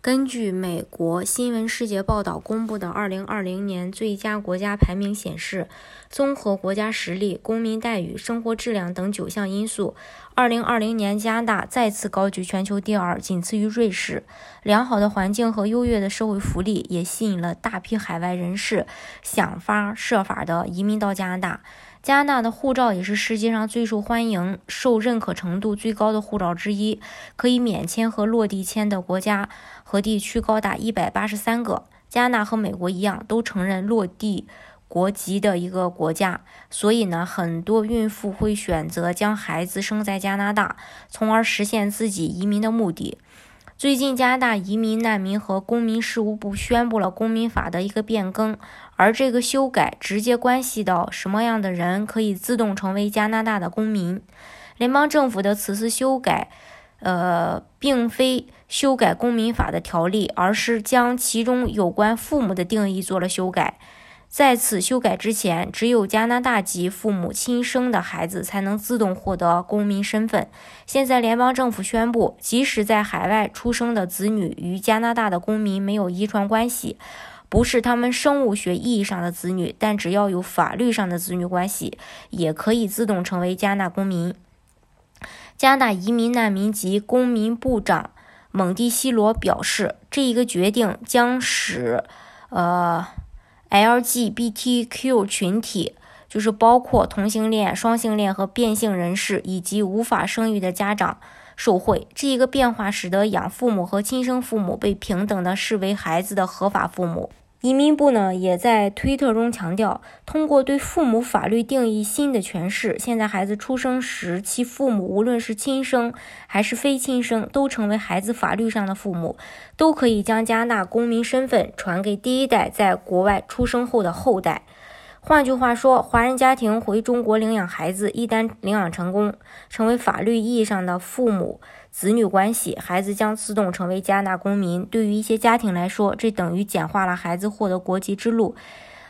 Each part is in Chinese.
根据美国新闻世界报道公布的2020年最佳国家排名显示，综合国家实力、公民待遇、生活质量等九项因素，2020年加拿大再次高居全球第二，仅次于瑞士。良好的环境和优越的社会福利也吸引了大批海外人士想方设法的移民到加拿大。加拿大的护照也是世界上最受欢迎、受认可程度最高的护照之一，可以免签和落地签的国家和地区高达一百八十三个。加拿大和美国一样，都承认落地国籍的一个国家，所以呢，很多孕妇会选择将孩子生在加拿大，从而实现自己移民的目的。最近，加拿大移民、难民和公民事务部宣布了公民法的一个变更，而这个修改直接关系到什么样的人可以自动成为加拿大的公民。联邦政府的此次修改，呃，并非修改公民法的条例，而是将其中有关父母的定义做了修改。在此修改之前，只有加拿大籍父母亲生的孩子才能自动获得公民身份。现在，联邦政府宣布，即使在海外出生的子女与加拿大的公民没有遗传关系，不是他们生物学意义上的子女，但只要有法律上的子女关系，也可以自动成为加拿大公民。加拿大移民难民及公民部长蒙蒂西罗表示，这一个决定将使，呃。LGBTQ 群体就是包括同性恋、双性恋和变性人士，以及无法生育的家长受惠。这一个变化使得养父母和亲生父母被平等的视为孩子的合法父母。移民部呢也在推特中强调，通过对父母法律定义新的诠释，现在孩子出生时，其父母无论是亲生还是非亲生，都成为孩子法律上的父母，都可以将加拿大公民身份传给第一代在国外出生后的后代。换句话说，华人家庭回中国领养孩子，一旦领养成功，成为法律意义上的父母子女关系，孩子将自动成为加拿大公民。对于一些家庭来说，这等于简化了孩子获得国籍之路，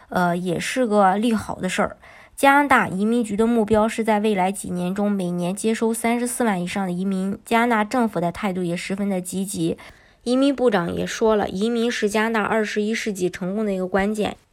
呃，也是个利好的事儿。加拿大移民局的目标是在未来几年中每年接收三十四万以上的移民。加拿大政府的态度也十分的积极。移民部长也说了，移民是加拿大二十一世纪成功的一个关键。